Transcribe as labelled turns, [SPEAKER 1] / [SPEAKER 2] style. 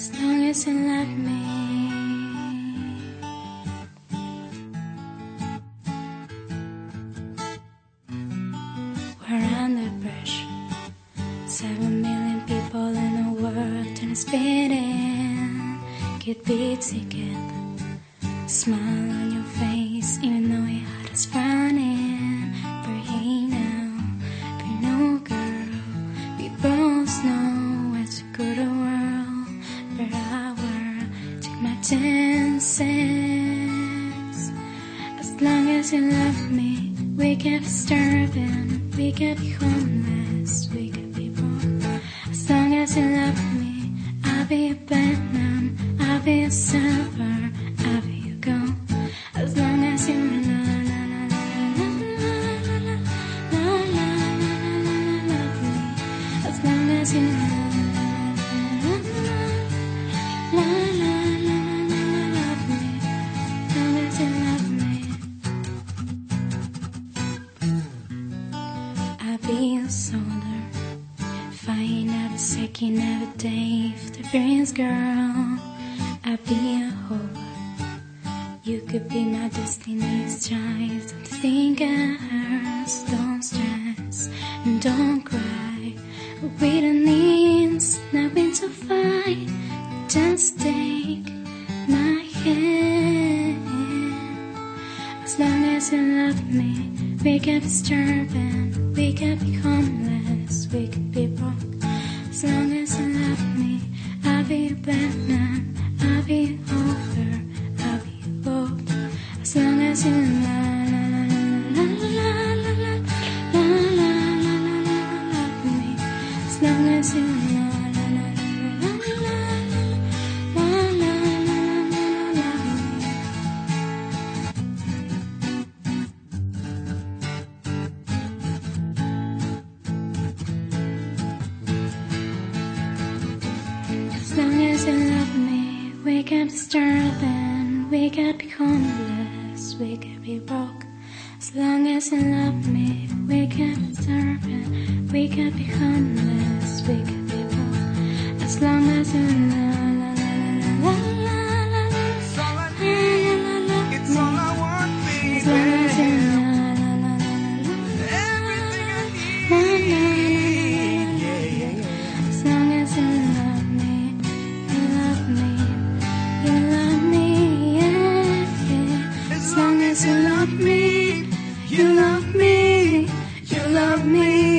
[SPEAKER 1] As long as you love me. We're under pressure. Seven million people in the world and it's beating. Get beats together. Smile on your face, even though chances. As long as you love me, we can be starving, we can be homeless, we can be broke. As long as you love me, I'll be a platinum, I'll be a silver, be a soldier, fighting every second, every day for the dreams, girl. I'll be a hope. You could be my destiny's child. Don't think it don't stress, and don't cry. We don't need nothing to fight. Just take my hand. As long as you love me, we can be starving, we can be homeless, we can starving, we can be homeless, we can be broke. As long as you love me, we can be starving, we can be homeless, we can be broke. As long as you la you love me, you love me,